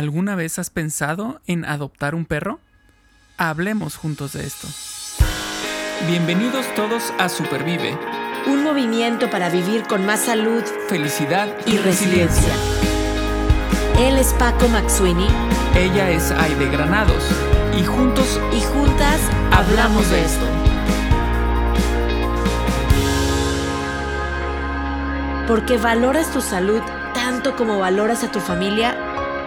¿Alguna vez has pensado en adoptar un perro? Hablemos juntos de esto. Bienvenidos todos a Supervive. Un movimiento para vivir con más salud, felicidad y, resiliencia. Él es Paco McSweeney. Ella es Aide Granados. Y juntos y juntas hablamos de esto. Porque valoras tu salud tanto como valoras a tu familia,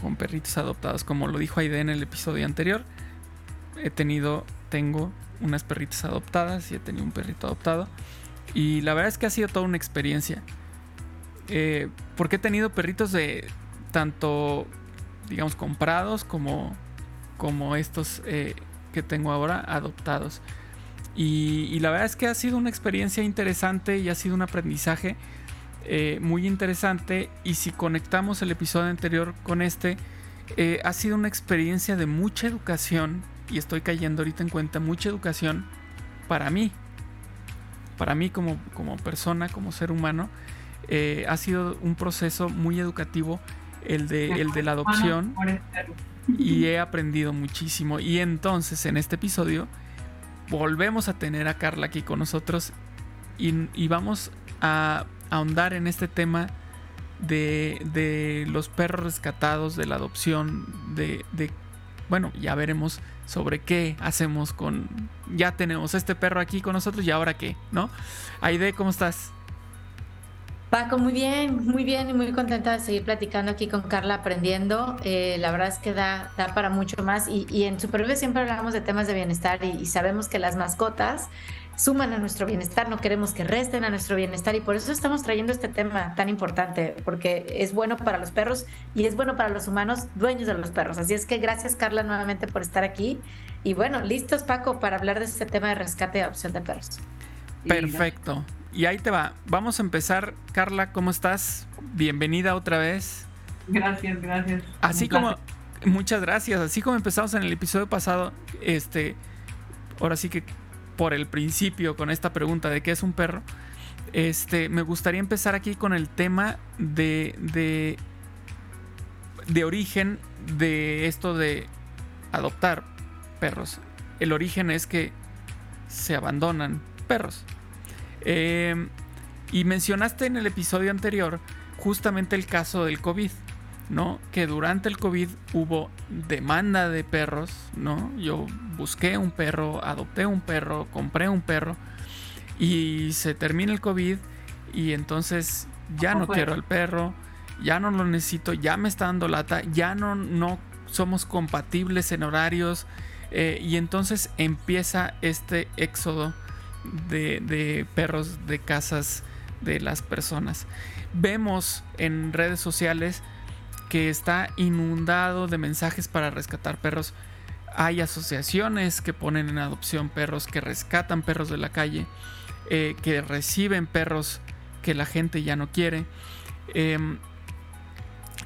con perritos adoptados, como lo dijo Aide en el episodio anterior. He tenido, tengo unas perritas adoptadas y he tenido un perrito adoptado. Y la verdad es que ha sido toda una experiencia. Eh, porque he tenido perritos de tanto, digamos, comprados como, como estos eh, que tengo ahora adoptados. Y, la verdad es que ha sido una experiencia interesante y ha sido un aprendizaje eh, muy interesante. Y si conectamos el episodio anterior con este, ha sido una experiencia de mucha educación. Y estoy cayendo ahorita en cuenta, mucha educación para mí. Para mí como, como persona, como ser humano. Eh, ha sido un proceso muy educativo el de, el de la adopción y he aprendido muchísimo. Y entonces en este episodio volvemos a tener a Carla aquí con nosotros y, vamos a ahondar en este tema de, de, los perros rescatados, de la adopción, de, de, bueno, ya veremos sobre qué hacemos con, ya tenemos este perro aquí con nosotros y ahora qué, ¿no? Aide, ¿cómo estás? Paco, muy bien, muy bien y muy contenta de seguir platicando aquí con Carla, aprendiendo. Eh, la verdad es que da, da para mucho más y, en Supervive siempre hablamos de temas de bienestar y, sabemos que las mascotas suman a nuestro bienestar, no queremos que resten a nuestro bienestar y por eso estamos trayendo este tema tan importante, porque es bueno para los perros y es bueno para los humanos dueños de los perros. Así es que gracias Carla nuevamente por estar aquí y bueno, listos Paco para hablar de este tema de rescate y adopción de perros. Perfecto. Y ahí te va. Vamos a empezar. Carla, ¿cómo estás? Bienvenida otra vez. Gracias, gracias. Así como, muchas gracias. Así como empezamos en el episodio pasado, este, ahora sí que por el principio con esta pregunta de qué es un perro, este, me gustaría empezar aquí con el tema de, de, de origen de esto de adoptar perros. El origen es que se abandonan perros. Eh, y mencionaste en el episodio anterior justamente el caso del COVID, ¿no? Que durante el COVID hubo demanda de perros, ¿no? Yo busqué un perro, adopté un perro, compré un perro y se termina el COVID y entonces ya no quiero el perro, ya no lo necesito, ya me está dando lata, ya no, no somos compatibles en horarios eh, y entonces empieza este éxodo de, perros de casas de las personas. Vemos en redes sociales que está inundado de mensajes para rescatar perros. Hay asociaciones que ponen en adopción perros, que rescatan perros de la calle, eh, que reciben perros que la gente ya no quiere. Em,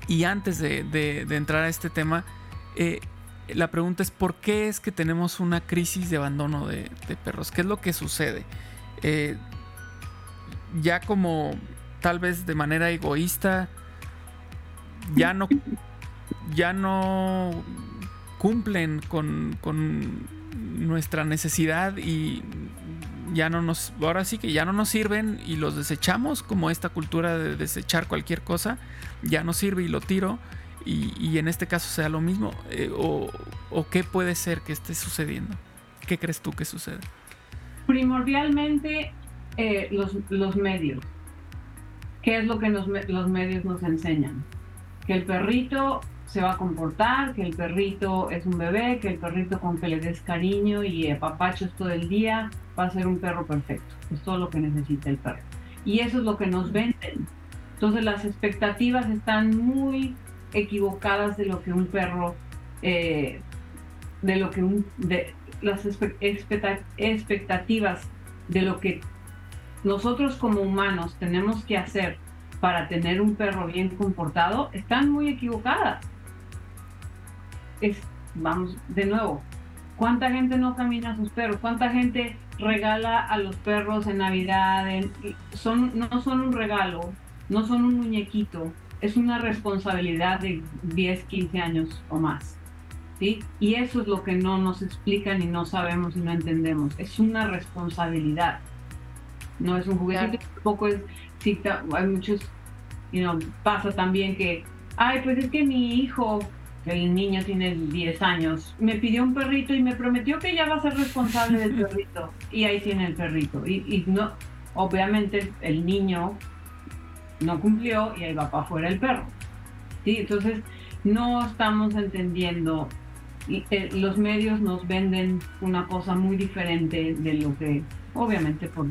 y antes de, entrar a este tema, eh, la pregunta es por qué es que tenemos una crisis de abandono de, perros. ¿Qué es lo que sucede? Eh, ya como tal vez de manera egoísta, ya no, ya no cumplen con, con nuestra necesidad y ya no nos, ahora sí que ya no nos sirven y los desechamos, como esta cultura de desechar cualquier cosa, ya no sirve y lo tiro y, en este caso sea lo mismo? Eh, o, qué puede ser que esté sucediendo? ¿Qué crees tú que sucede? Primordialmente eh, los, medios. ¿Qué es lo que los medios nos enseñan? Que el perrito se va a comportar, que el perrito es un bebé, que el perrito con que le des cariño y apapachos todo el día va a ser un perro perfecto. Es todo lo que necesita el perro. Y eso es lo que nos venden. Entonces las expectativas están muy equivocadas de lo que un perro eh, de lo que un, de las expectativas de lo que nosotros como humanos tenemos que hacer para tener un perro bien comportado están muy equivocadas. Es, vamos, de nuevo, ¿cuánta gente no camina a sus perros? ¿Cuánta gente regala a los perros en Navidad? son, no son un regalo, no son un muñequito, es una responsabilidad de 10, 15 años o más. ¿sí? Y eso es lo que no nos explican y no sabemos y no entendemos. Es una responsabilidad. No es un juguetito, tampoco es, hay muchos, you know, pasa también que, ay, pues es que mi hijo, el niño tiene 10 años, me pidió un perrito y me prometió que ya va a ser responsable del perrito. Y ahí tiene el perrito. Y, y no, obviamente el niño no cumplió y ahí va para afuera el perro. ¿sí? Entonces, no estamos entendiendo, eh, los medios nos venden una cosa muy diferente de lo que, obviamente, por,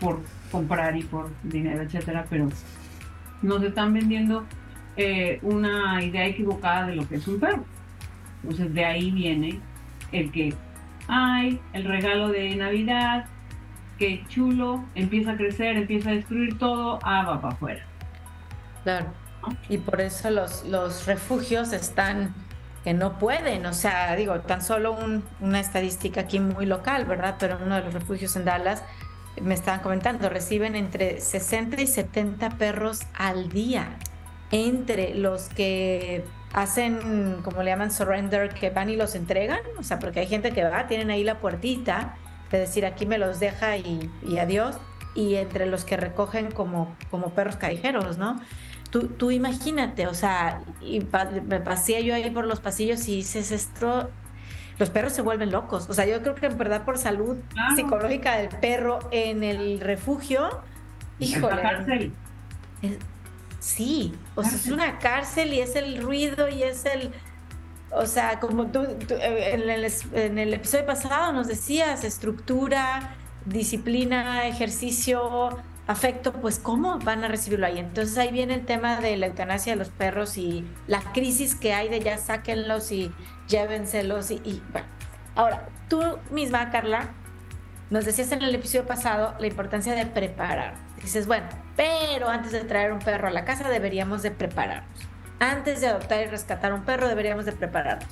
por comprar y por dinero, etcétera, pero nos están vendiendo eh, una idea equivocada de lo que es un perro. Entonces, de ahí viene el que, ay, el regalo de Navidad, que chulo, empieza a crecer, empieza a destruir todo, ah, va para afuera. Claro. Y por eso los, los refugios están que no pueden, o sea, digo, tan solo una estadística aquí muy local, ¿verdad? Pero uno de los refugios en Dallas, me estaban comentando, reciben entre 60 y 70 perros al día, entre los que hacen, como le llaman, surrender, que van y los entregan, o sea, porque hay gente que va, tienen ahí la puertita de decir, aquí me los deja y, y adiós, y entre los que recogen como, como perros callejeros, ¿no? Tú, imagínate, o sea, y me pasé yo ahí por los pasillos y dices esto, los perros se vuelven locos. O sea, yo creo que en verdad por salud psicológica del perro en el refugio, híjole. cárcel. Sí, o sea, es una cárcel y es el ruido y es el... O sea, como tú, eh, en, el, en el episodio pasado nos decías, estructura, disciplina, ejercicio, afecto, pues ¿cómo van a recibirlo ahí? Entonces ahí viene el tema de la eutanasia de los perros y la crisis que hay de ya sáquenlos y llévenselos y, y bueno. Ahora, tú misma, Carla, nos decías en el episodio pasado la importancia de preparar. Dices, bueno, pero antes de traer un perro a la casa deberíamos de prepararnos. Antes de adoptar y rescatar un perro deberíamos de prepararnos.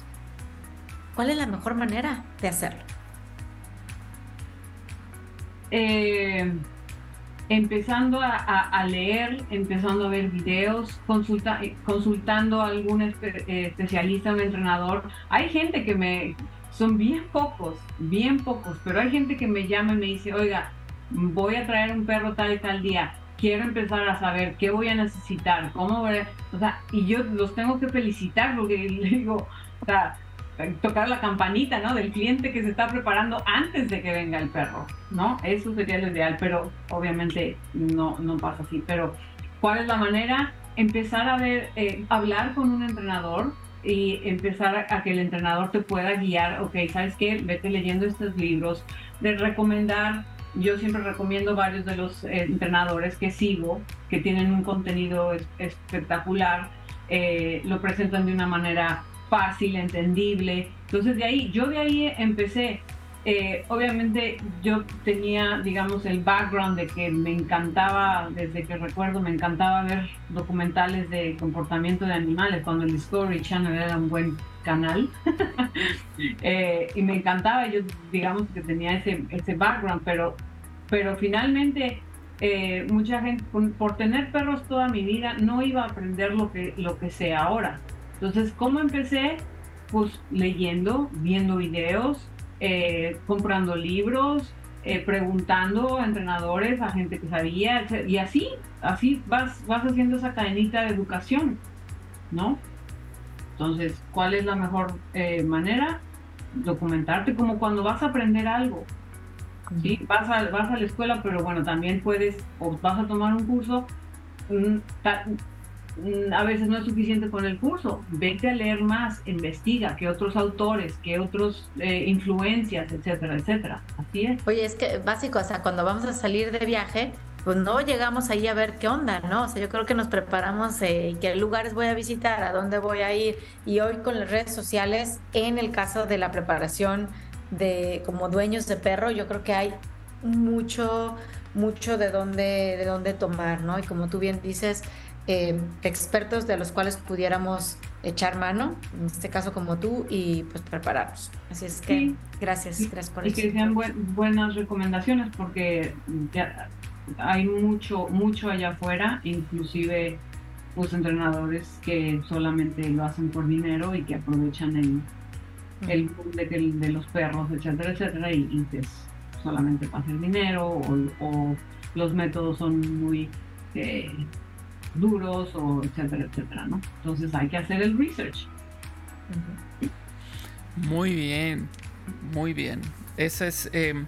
¿Cuál es la mejor manera de hacerlo? Eh, empezando a, leer, empezando a ver videos, consulta, eh, consultando a algún eh, especialista, un entrenador. Hay gente que me, son bien pocos, bien pocos, pero hay gente que me llama y me dice, oiga, voy a traer un perro tal y tal día, quiero empezar a saber qué voy a necesitar, cómo voy a... O sea, y yo los tengo que felicitar porque le digo, o sea, tocar la campanita, ¿no? Del cliente que se está preparando antes de que venga el perro, ¿no? Eso sería lo ideal, pero obviamente no, no pasa así. Pero, ¿cuál es la manera? Empezar a ver, eh, hablar con un entrenador y empezar a, que el entrenador te pueda guiar, ok, ¿sabes qué? Vete leyendo estos libros, de recomendar, yo siempre recomiendo varios de los eh, entrenadores que sigo, que tienen un contenido espectacular, eh, lo presentan de una manera fácil, entendible. Entonces de ahí, yo de ahí empecé. Eh, obviamente yo tenía, digamos, el background de que me encantaba, desde que recuerdo, me encantaba ver documentales de comportamiento de animales, cuando el Discovery Channel era un buen canal. Eh, y me encantaba, yo digamos que tenía ese, ese background, pero, pero finalmente eh, mucha gente, por, tener perros toda mi vida, no iba a aprender lo que, lo que sé ahora. Entonces, ¿cómo empecé? Pues leyendo, viendo videos, eh, comprando libros, eh, preguntando a entrenadores, a gente que sabía, y así, así vas, vas haciendo esa cadenita de educación, ¿no? Entonces, ¿cuál es la mejor eh, manera? Documentarte como cuando vas a aprender algo. ¿sí? Vas, a, vas a la escuela, pero bueno, también puedes, o vas a tomar un curso, a veces no es suficiente con el curso. Vete a leer más, investiga qué otros autores, qué otros eh, influencias, etcétera, etcétera. Así es. Oye, es que básico, o sea, cuando vamos a salir de viaje, pues no llegamos ahí a ver qué onda, ¿no? O sea, yo creo que nos preparamos eh, qué lugares voy a visitar, a dónde voy a ir. Y hoy con las redes sociales, en el caso de la preparación de como dueños de perro, yo creo que hay mucho, mucho de dónde, de dónde tomar, ¿no? Y como tú bien dices, eh, expertos de los cuales pudiéramos echar mano, en este caso como tú, y pues prepararnos. Así es que gracias, gracias por eso. Y que sean buenas recomendaciones porque ya hay mucho, mucho allá afuera, inclusive pues entrenadores que solamente lo hacen por dinero y que aprovechan el, el de, de, los perros, etcétera, etcétera, y, que es solamente para hacer dinero o, los métodos son muy eh, duros o etcétera, etcétera, ¿no? Entonces hay que hacer el research. Muy bien, muy bien. Ese es em,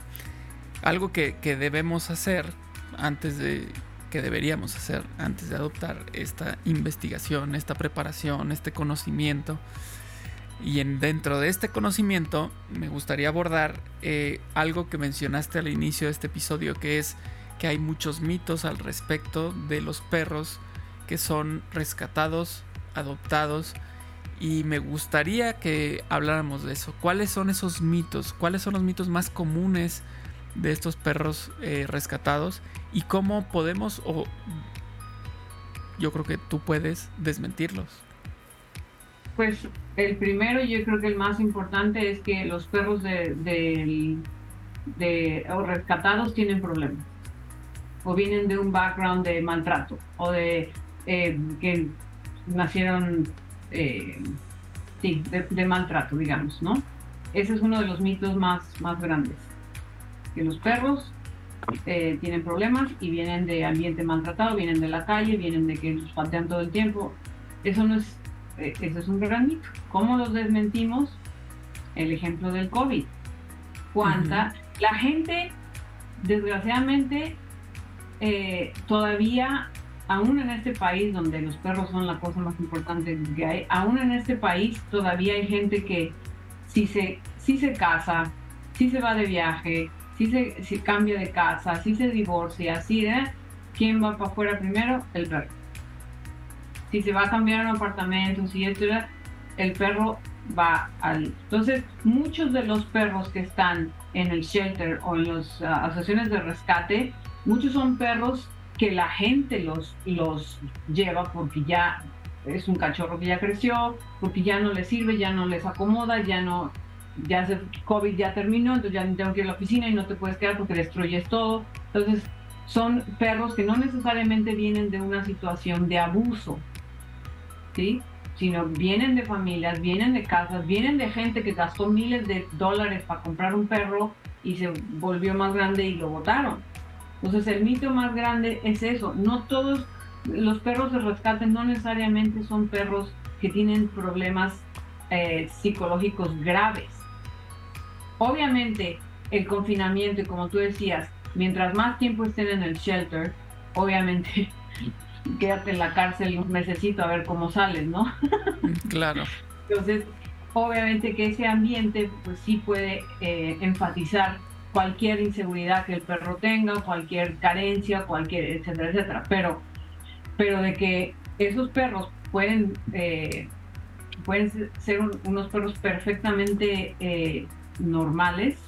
algo que, que debemos hacer antes de que deberíamos hacer antes de adoptar esta investigación, esta preparación, este conocimiento. Y en, dentro de este conocimiento me gustaría abordar eh, algo que mencionaste al inicio de este episodio, que es que hay muchos mitos al respecto de los perros que son rescatados, adoptados. Y me gustaría que habláramos de eso. ¿Cuáles son esos mitos? ¿Cuáles son los mitos más comunes de estos perros eh, rescatados? y cómo podemos o yo creo que tú puedes desmentirlos. Pues el primero, yo creo que el más importante es que los perros de, de, rescatados tienen problemas o vienen de un background de maltrato o de eh, que nacieron eh, sí, de, maltrato, digamos, ¿no? Ese es uno de los mitos más, más grandes. Que los perros eh, tienen problemas y vienen de ambiente maltratado, vienen de la calle, vienen de que los patean todo el tiempo. Eso no es, eso es un gran mito. ¿Cómo los desmentimos? El ejemplo del COVID. ¿Cuánta? La gente, desgraciadamente, todavía, aún en este país donde los perros son la cosa más importante que hay, aún en este país todavía hay gente que si se, si se casa, si se va de viaje, si se cambia de casa, si se divorcia, si de quién va para afuera primero, el perro. Si se va a cambiar un apartamento, si esto, el perro va al. Entonces, muchos de los perros que están en el shelter o en las ah, asociaciones de rescate, muchos son perros que la gente los, los lleva porque ya es un cachorro que ya creció, porque ya no les sirve, ya no les acomoda, ya no ya se, COVID ya terminó, entonces ya tengo que ir a la oficina y no te puedes quedar porque destruyes todo. Entonces, son perros que no necesariamente vienen de una situación de abuso, ¿sí? Sino vienen de familias, vienen de casas, vienen de gente que gastó miles de dólares para comprar un perro y se volvió más grande y lo botaron. Entonces, el mito más grande es eso. No todos los perros de rescate no necesariamente son perros que tienen problemas eh, psicológicos graves Obviamente, el confinamiento, y como tú decías, mientras más tiempo estén en el shelter, obviamente quédate en la cárcel un mesecito a ver cómo sales, ¿no? claro. Entonces, obviamente que ese ambiente pues sí puede eh, enfatizar cualquier inseguridad que el perro tenga, cualquier carencia, cualquier, etcétera, etcétera. Pero, pero de que esos perros pueden, eh, pueden ser unos perros perfectamente eh, normales,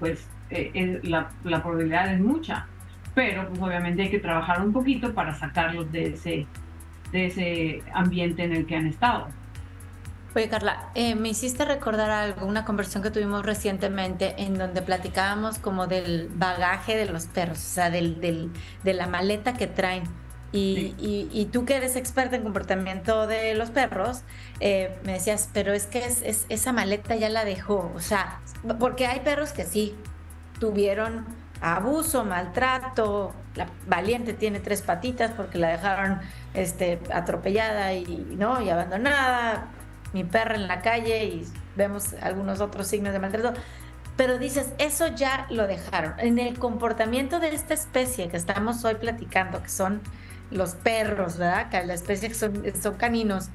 pues eh, la, probabilidad es mucha. Pero pues obviamente hay que trabajar un poquito para sacarlos de ese, de ese ambiente en el que han estado. Oye, Carla, eh, me hiciste recordar algo, una conversación que tuvimos recientemente en donde platicábamos como del bagaje de los perros, o sea, del, del, de la maleta que traen. Y, tú que eres experta en comportamiento de los perros, eh, me decías, pero es que es, esa maleta ya la dejó. O sea, porque hay perros que sí tuvieron abuso, maltrato. La valiente tiene tres patitas porque la dejaron este, atropellada y, ¿no? y abandonada. Mi perra en la calle y vemos algunos otros signos de maltrato. Pero dices, eso ya lo dejaron. En el comportamiento de esta especie que estamos hoy platicando, que son los perros, ¿verdad? Que la especie que son, caninos.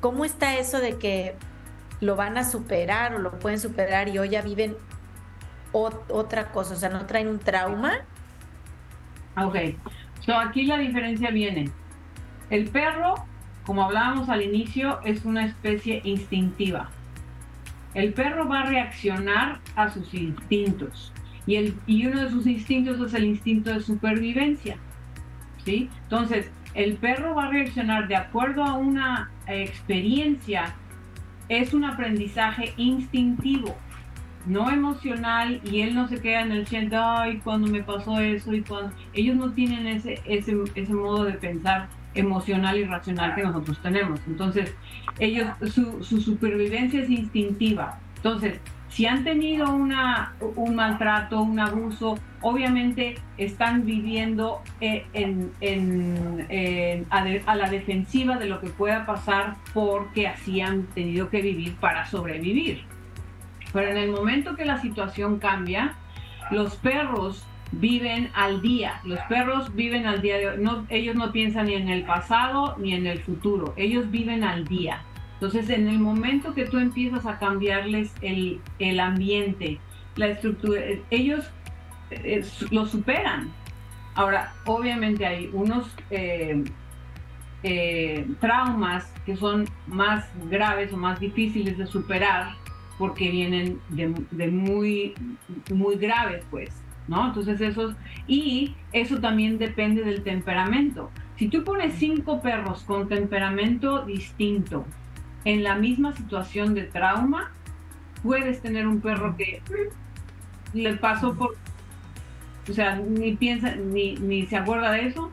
¿Cómo está eso de que lo van a superar o lo pueden superar y hoy ya viven otra cosa? O sea, ¿no traen un trauma? Ok, so aquí la diferencia viene. El perro, como hablábamos al inicio, es una especie instintiva. El perro va a reaccionar a sus instintos y, uno de sus instintos es el instinto de supervivencia. ¿sí? Entonces, el perro va a reaccionar de acuerdo a una experiencia, es un aprendizaje instintivo no emocional y él no se queda en el siente, ay, cuando me pasó eso y cuando... Ellos no tienen ese modo de pensar emocional y racional que nosotros tenemos. Entonces, ellos, su, su supervivencia es instintiva. Entonces, si han tenido una, un maltrato, un abuso, obviamente están viviendo eh, en, a, la defensiva de lo que pueda pasar porque así han tenido que vivir para sobrevivir. Pero en el momento que la situación cambia, los perros viven al día. Los perros viven al día. De, no, ellos no piensan ni en el pasado ni en el futuro. Ellos viven al día. Entonces, en el momento que tú empiezas a cambiarles el, el ambiente, la estructura, ellos eh, lo superan. Ahora, obviamente hay unos eh, eh, traumas que son más graves o más difíciles de superar porque vienen de, muy, muy graves, pues, ¿no? Entonces eso, y eso también depende del temperamento. Si tú pones cinco perros con temperamento distinto en la misma situación de trauma, puedes tener un perro que le pasó por, o sea, ni piensa, ni, ni se acuerda de eso,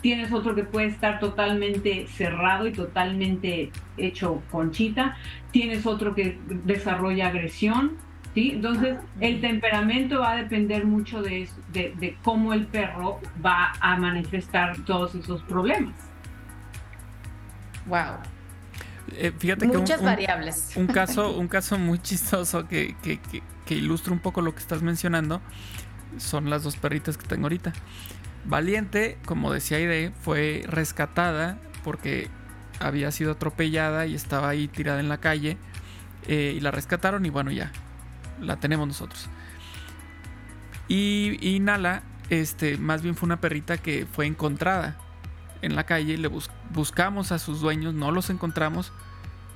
tienes otro que puede estar totalmente cerrado y totalmente hecho conchita, tienes otro que desarrolla agresión, ¿sí? Entonces, el temperamento va a depender mucho de, de, cómo el perro va a manifestar todos esos problemas. Wow. Eh, fíjate Muchas que un, variables. Un, caso, un caso muy chistoso que, que, que ilustra un poco lo que estás mencionando son las dos perritas que tengo ahorita. Valiente, como decía Aide, fue rescatada porque había sido atropellada y estaba ahí tirada en la calle. Eh, y la rescataron y bueno, ya, la tenemos nosotros. Y, Nala, este, más bien fue una perrita que fue encontrada en la calle. Le buscamos a sus dueños, no los encontramos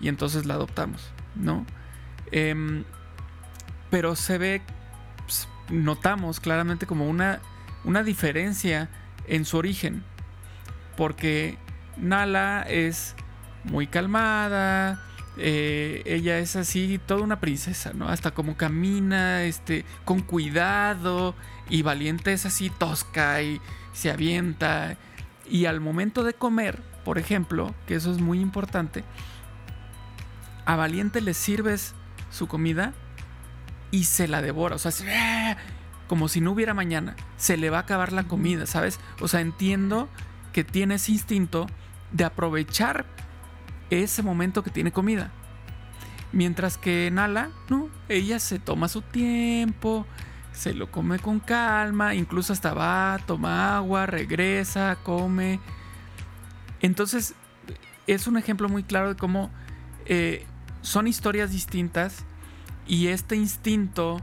y entonces la adoptamos, ¿no? Em, pero se ve, pues, notamos claramente como una una diferencia en su origen. Porque Nala es muy calmada, eh, ella es así, toda una princesa, ¿no? Hasta como camina, este, con cuidado, y Valiente es así tosca y se avienta. Y al momento de comer, por ejemplo, que eso es muy importante, a Valiente le sirves su comida y se la devora, o sea, como si no hubiera mañana. Se le va a acabar la comida, ¿sabes? O sea, entiendo que tiene ese instinto de aprovechar ese momento que tiene comida. Mientras que Nala, no, ella se toma su tiempo, se lo come con calma, incluso hasta va, toma agua, regresa, come. Entonces, es un ejemplo muy claro de cómo eh, son historias distintas y este instinto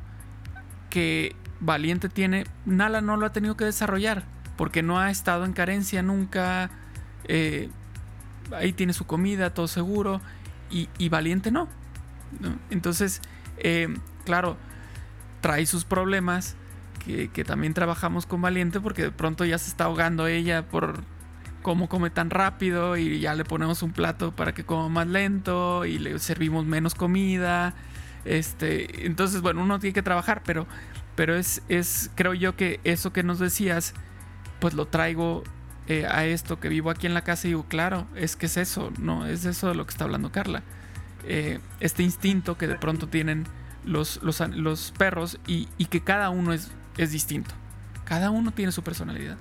que Valiente tiene, Nala no lo ha tenido que desarrollar porque no ha estado en carencia nunca. Eh, ahí tiene su comida, todo seguro. Y, Valiente no. Entonces, eh, claro, trae sus problemas. Que, que, también trabajamos con Valiente porque de pronto ya se está ahogando ella por cómo come tan rápido y ya le ponemos un plato para que coma más lento y le servimos menos comida. Este, entonces, bueno, uno tiene que trabajar, pero pero es, es, creo yo que eso que nos decías, pues lo traigo eh, a esto que vivo aquí en la casa y digo, claro, es que es eso, ¿no? Es eso de lo que está hablando Carla. Eh, este instinto que de pronto tienen los, los, perros y, que cada uno es, es distinto. Cada uno tiene su personalidad.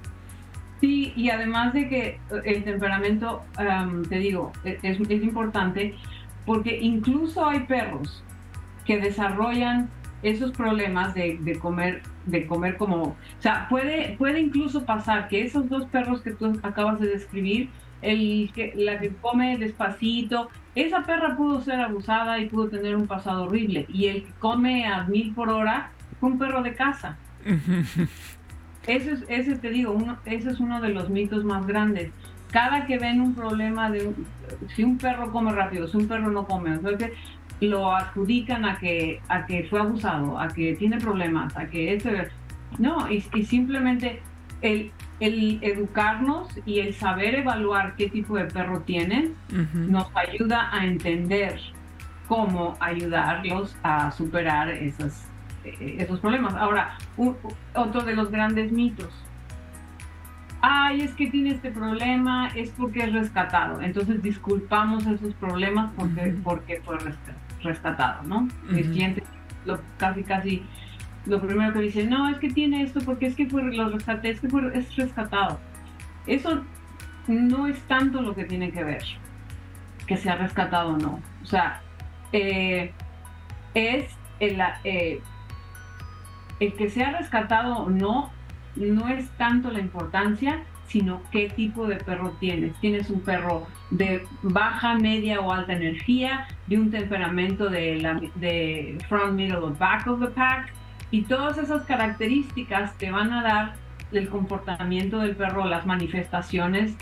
Sí, y además de que el temperamento, te digo, e, es, es importante porque incluso hay perros que desarrollan esos problemas de, comer de comer como o sea puede puede incluso pasar que esos dos perros que tú acabas de describir el que la que come despacito esa perra pudo ser abusada y pudo tener un pasado horrible y el que come a mil por hora fue un perro de casa ese, es, ese te digo, uno, ese es uno de los mitos más grandes. Cada que ven un problema de si un perro come rápido, si un perro no come, entonces lo adjudican a que, a que fue abusado, a que tiene problemas, a que ese... No, y, simplemente el, el, educarnos y el saber evaluar qué tipo de perro tienen nos ayuda a entender cómo ayudarlos a superar esas, esos problemas. Ahora, otro de los grandes mitos. Ay, es que tiene este problema, es porque es rescatado. Entonces disculpamos esos problemas porque, porque fue rescatado, ¿no? El cliente lo, casi, casi, lo primero que dice, no, es que tiene esto porque es que fue, lo rescaté, es que fue, es rescatado. Eso no es tanto lo que tiene que ver, que sea rescatado o no. O sea, eh, es el, eh, el que sea rescatado o no, no es tanto la importancia, sino qué tipo de perro tienes. Tienes un perro de baja, media o alta energía, de un temperamento de, la, de front, middle o back of the pack, y todas esas características te van a dar el comportamiento del perro, las manifestaciones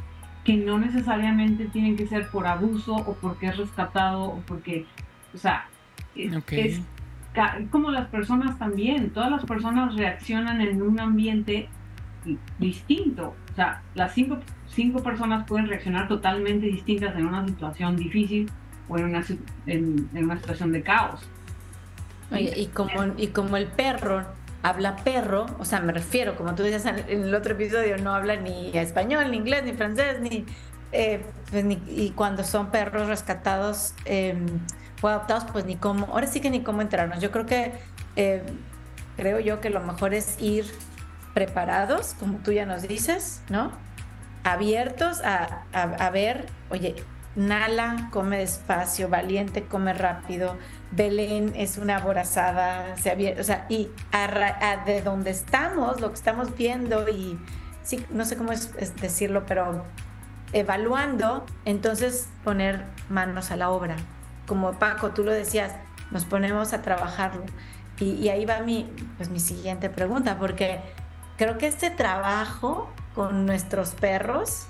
que no necesariamente tienen que ser por abuso o porque es rescatado o porque, o sea, es como las personas también, todas las personas reaccionan en un ambiente distinto. O sea, las cinco, cinco personas pueden reaccionar totalmente distintas en una situación difícil o en una, en, una situación de caos. y como, y como el perro habla perro, o sea, me refiero, como tú decías en el otro episodio, no habla ni español, ni inglés, ni francés, ni, eh, pues y cuando son perros rescatados eh, o adoptados, pues ni cómo, ahora sí que ni cómo entrarnos. Yo creo que, eh, creo yo que lo mejor es ir preparados, como tú ya nos dices, ¿no? Abiertos a, ver, oye, Nala come despacio, Valiente come rápido, Belén es una aborazada, se o sea, y de donde estamos, lo que estamos viendo y sí, no sé cómo es, decirlo, pero evaluando, entonces poner manos a la obra. Como Paco, tú lo decías, nos ponemos a trabajarlo. Y, y ahí va mi, pues, mi siguiente pregunta, porque creo que este trabajo con nuestros perros,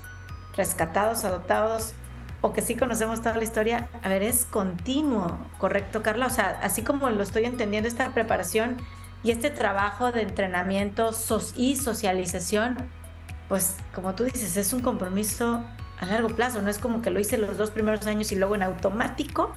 rescatados, adoptados, o que sí conocemos toda la historia, a ver, es continuo, ¿correcto, Carla? O sea, así como lo estoy entendiendo, esta preparación y este trabajo de entrenamiento y socialización, pues como tú dices, es un compromiso a largo plazo, no es como que lo hice los dos primeros años y luego en automático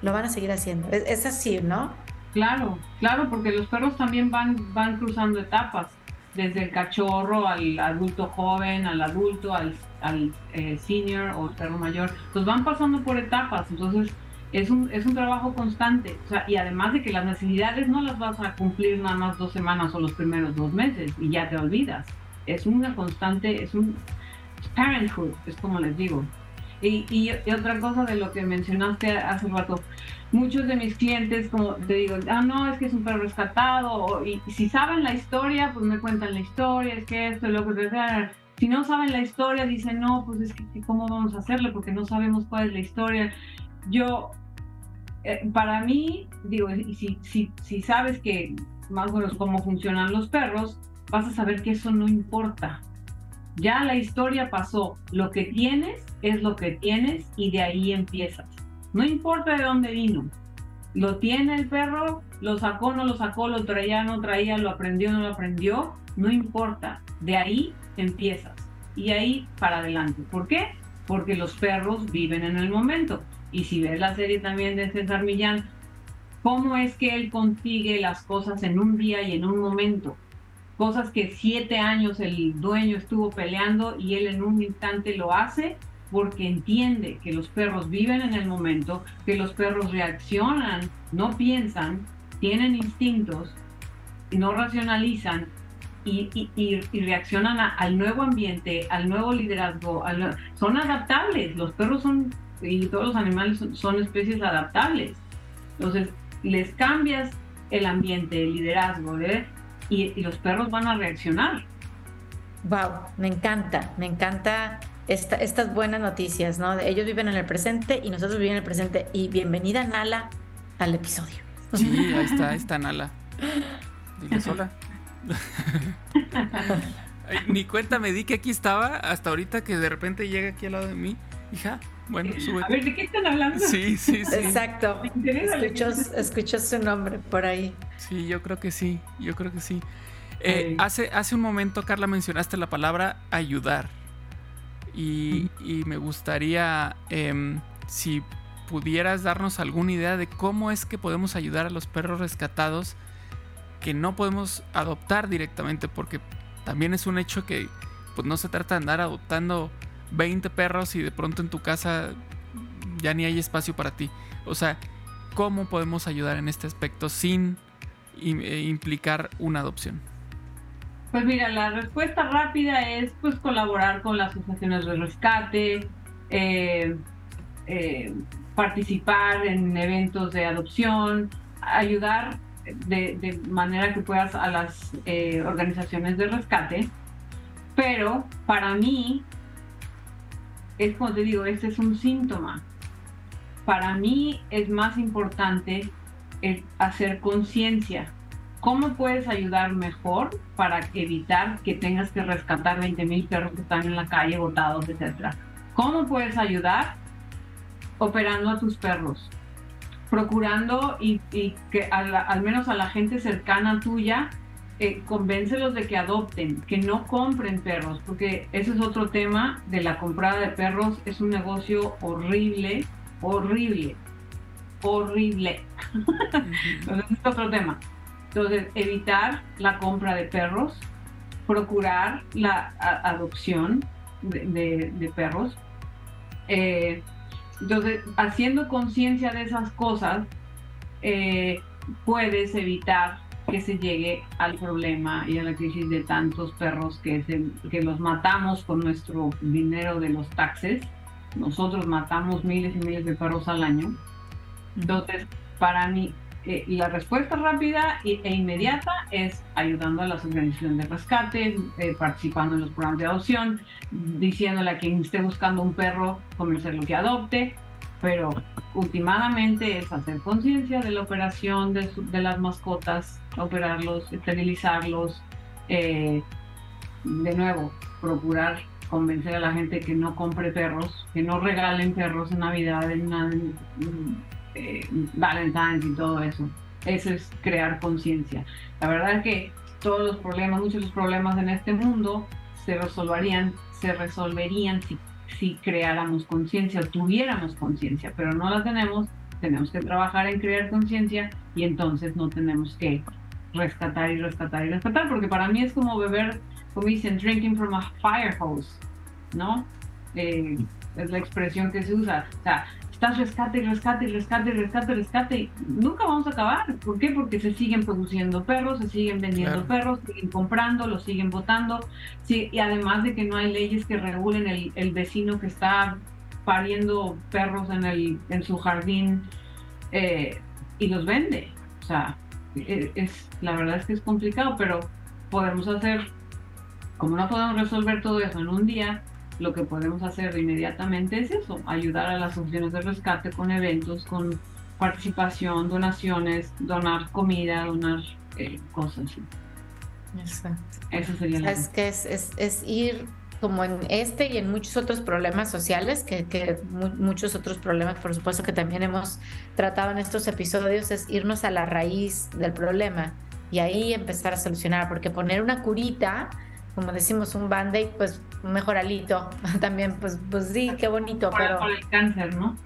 lo van a seguir haciendo. Es, así, ¿no? Claro, claro, porque los perros también van, van cruzando etapas desde el cachorro al adulto joven, al adulto, al, al eh, senior o perro mayor, pues van pasando por etapas, entonces es un, es un trabajo constante, o sea, y además de que las necesidades no las vas a cumplir nada más dos semanas o los primeros dos meses y ya te olvidas, es una constante, es un parenthood, es como les digo. Y, y, y otra cosa de lo que mencionaste hace rato, muchos de mis clientes, como te digo, ah, no, es que es un perro rescatado, y, si saben la historia, pues me cuentan la historia, es que esto lo que sea. Si no saben la historia, dicen, no, pues es que cómo vamos a hacerlo porque no sabemos cuál es la historia. Yo, eh, para mí, digo, y si, si, si sabes que más o menos cómo funcionan los perros, vas a saber que eso no importa. Ya la historia pasó, lo que tienes es lo que tienes y de ahí empiezas. No importa de dónde vino. Lo tiene el perro, lo sacó, no lo sacó, lo traía, no traía, lo aprendió, no lo aprendió. No importa. De ahí empiezas. Y ahí para adelante. ¿Por qué? Porque los perros viven en el momento. Y si ves la serie también de César Millán, ¿cómo es que él consigue las cosas en un día y en un momento? Cosas que siete años el dueño estuvo peleando y él en un instante lo hace porque entiende que los perros viven en el momento, que los perros reaccionan, no piensan, tienen instintos, no racionalizan y, reaccionan al nuevo ambiente, al nuevo liderazgo. son adaptables, los perros son, y todos los animales son, especies adaptables. Entonces, les cambias el ambiente, el liderazgo, ¿eh? Y, y los perros van a reaccionar. Wow, me encanta, me encanta estas buenas noticias, ¿no? Ellos viven en el presente y nosotros vivimos en el presente. Y bienvenida, Nala, al episodio. Sí, ahí está, ahí está Nala. Dile sola. Ni cuenta me di que aquí estaba hasta ahorita que de repente llega aquí al lado de mí. Hija, bueno, sube. A ver, ¿de qué están hablando? Sí, sí, sí. Exacto. Escuchó, escuchó, su nombre por ahí. Sí, yo creo que sí, yo creo que sí. Eh, hace, hace un momento, Carla, mencionaste la palabra ayudar. Y, y me gustaría, eh, si pudieras darnos alguna idea de cómo es que podemos ayudar a los perros rescatados que no podemos adoptar directamente, porque también es un hecho que pues no se trata de andar adoptando 20 perros y de pronto en tu casa ya ni hay espacio para ti. O sea, ¿cómo podemos ayudar en este aspecto sin eh, implicar una adopción? Pues mira, la respuesta rápida es pues colaborar con las asociaciones de rescate, eh, eh, participar en eventos de adopción, ayudar de, manera que puedas a las organizaciones de rescate. Pero para mí es como te digo, este es un síntoma. Para mí es más importante hacer conciencia. ¿Cómo puedes ayudar mejor para evitar que tengas que rescatar 20 mil perros que están en la calle botados, etcétera? ¿Cómo puedes ayudar operando a tus perros? Procurando y, que al menos a la gente cercana tuya eh, convéncelos de que adopten, que no compren perros, porque ese es otro tema de la comprada de perros, es un negocio horrible, horrible, horrible. Entonces es otro tema. Entonces, evitar la compra de perros, procurar la adopción de, perros. Eh, entonces, haciendo conciencia de esas cosas, eh, puedes evitar que se llegue al problema y a la crisis de tantos perros que, que los matamos con nuestro dinero de los taxes. Nosotros matamos miles y miles de perros al año. Entonces, para mí, eh, la respuesta rápida e inmediata es ayudando a las organizaciones de rescate, eh, participando en los programas de adopción, diciéndole a quien esté buscando un perro, lo que adopte, pero últimamente es hacer conciencia de la operación de, las mascotas, operarlos, esterilizarlos, eh, de nuevo, procurar convencer a la gente que no compre perros, que no regalen perros en Navidad, en, eh, Valentine's y todo eso. Eso es crear conciencia. La verdad es que todos los problemas, muchos de los problemas en este mundo se resolverían, se resolverían si si creáramos conciencia o tuviéramos conciencia, pero no la tenemos, tenemos que trabajar en crear conciencia y entonces no tenemos que rescatar y rescatar y rescatar, porque para mí es como beber, como dicen, drinking from a fire hose, ¿no? Eh, es la expresión que se usa. O sea, estás rescate y rescate y rescate y rescate y rescate. nunca vamos a acabar. ¿Por qué? Porque se siguen produciendo perros, se siguen vendiendo perros, siguen comprando, los siguen votando. Sí, y además de que no hay leyes que regulen el, el vecino que está pariendo perros en, el, en su jardín eh, y los vende. O sea, e, es, la verdad es que es complicado, pero podemos hacer, como no podemos resolver todo eso en un día, lo que podemos hacer inmediatamente es eso, ayudar a las funciones de rescate con eventos, con participación, donaciones, donar comida, donar eh, cosas. Exacto. Eso sería Es que es, es, ir como en este y en muchos otros problemas sociales, que, que muchos otros problemas, por supuesto, que también hemos tratado en estos episodios, es irnos a la raíz del problema y ahí empezar a solucionar, porque poner una curita como decimos, un band-aid, pues un mejoralito. También, pues, pues sí, qué bonito. pero por el cáncer, ¿no?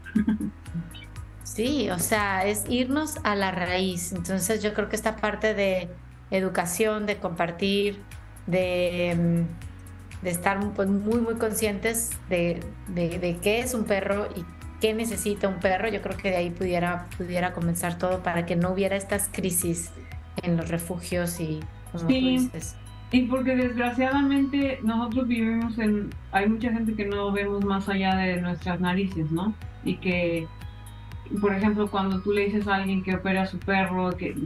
sí, o sea, es irnos a la raíz. Entonces yo creo que esta parte de educación, de compartir, de, mm, de estar pues, muy, muy conscientes de, de, qué es un perro y qué necesita un perro, yo creo que de ahí pudiera, pudiera comenzar todo para que no hubiera estas crisis en los refugios y como sí. Y porque desgraciadamente nosotros vivimos en, hay mucha gente que no vemos más allá de nuestras narices, ¿no? Y que, por ejemplo, cuando tú le dices a alguien que opera a su perro, que,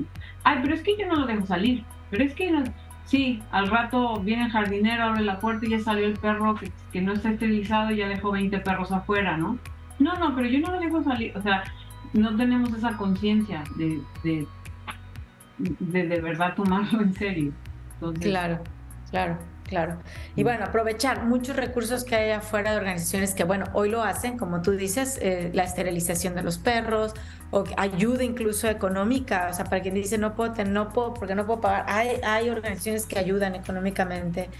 ay, pero es que yo no lo dejo salir, pero es que, no, sí, al rato viene el jardinero, abre la puerta y ya salió el perro que, que no está esterilizado y ya dejó 20 perros afuera, ¿no? No, no, pero yo no lo dejo salir, o sea, no tenemos esa conciencia de, de, de, de verdad tomarlo en serio. Claro, claro. Claro. Y mm. bueno, aprovechar muchos recursos que hay afuera de organizaciones que, bueno, hoy lo hacen, como tú dices, eh, la esterilización de los perros o ayuda incluso económica. O sea, para quien dice no puedo, no puedo, porque no puedo pagar, hay, hay organizaciones que ayudan económicamente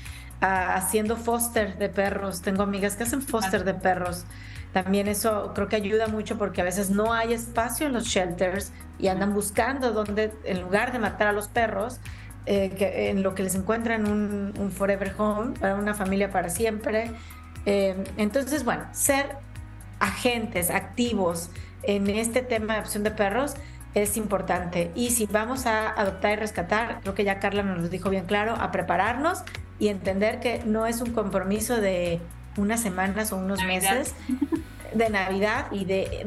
haciendo foster de perros. Tengo amigas que hacen foster de perros. También eso creo que ayuda mucho porque a veces no hay espacio en los shelters y andan buscando donde, en lugar de matar a los perros, eh, que, en lo que les encuentran un, un, forever home, para una familia para siempre. Eh, entonces, bueno, ser agentes activos en este tema de adopción de perros es importante. Y si vamos a adoptar y rescatar, creo que ya Carla nos lo dijo bien claro, a prepararnos y entender que no es un compromiso de unas semanas o unos meses, de Navidad y de,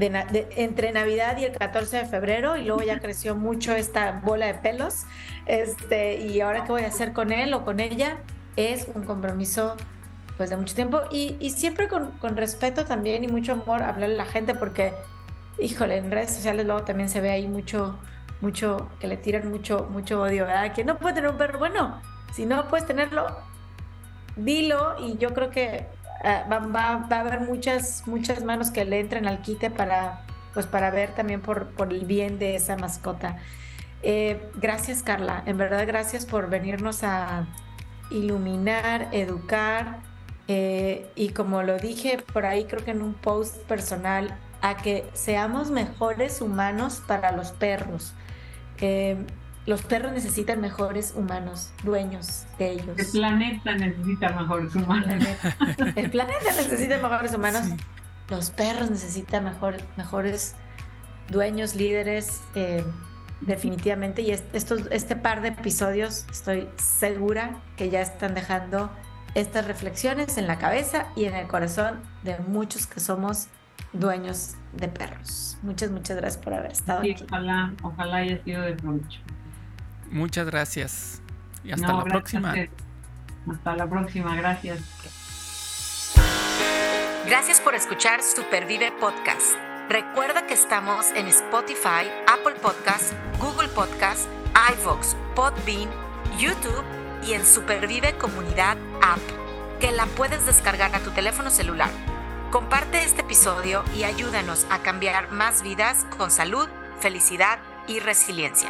entre Navidad y el 14 de febrero y luego ya creció mucho esta bola de pelos. Este, y ahora qué voy a hacer con él o con ella es un compromiso pues de mucho tiempo y, y siempre con, con, respeto también y mucho amor hablarle a la gente porque híjole, en redes sociales luego también se ve ahí mucho mucho que le tiran mucho mucho odio, ¿verdad? Que no puede tener un perro bueno. Si no puedes tenerlo, dilo y yo creo que eh, va, a haber muchas, muchas manos que le entren al quite para, pues para ver también por, por el bien de esa mascota. Eh, gracias Carla, en verdad gracias por venirnos a iluminar, educar eh, y como lo dije por ahí creo que en un post personal, a que seamos mejores humanos para los perros los perros necesitan mejores humanos, dueños de ellos. El planeta necesita mejores humanos. El planeta, necesita mejores humanos. Los perros necesitan mejor, mejores dueños, líderes, eh, definitivamente. Y estos, este par de episodios estoy segura que ya están dejando estas reflexiones en la cabeza y en el corazón de muchos que somos dueños de perros. Muchas, muchas gracias por haber estado aquí. Ojalá, ojalá haya sido de provecho. Muchas gracias. Y hasta la próxima. Hasta la próxima, gracias. Gracias por escuchar Supervive Podcast. Recuerda que estamos en Spotify, Apple Podcast, Google Podcast, iVoox, Podbean, YouTube y en Supervive Comunidad App, que la puedes descargar a tu teléfono celular. Comparte este episodio y ayúdanos a cambiar más vidas con salud, felicidad y resiliencia.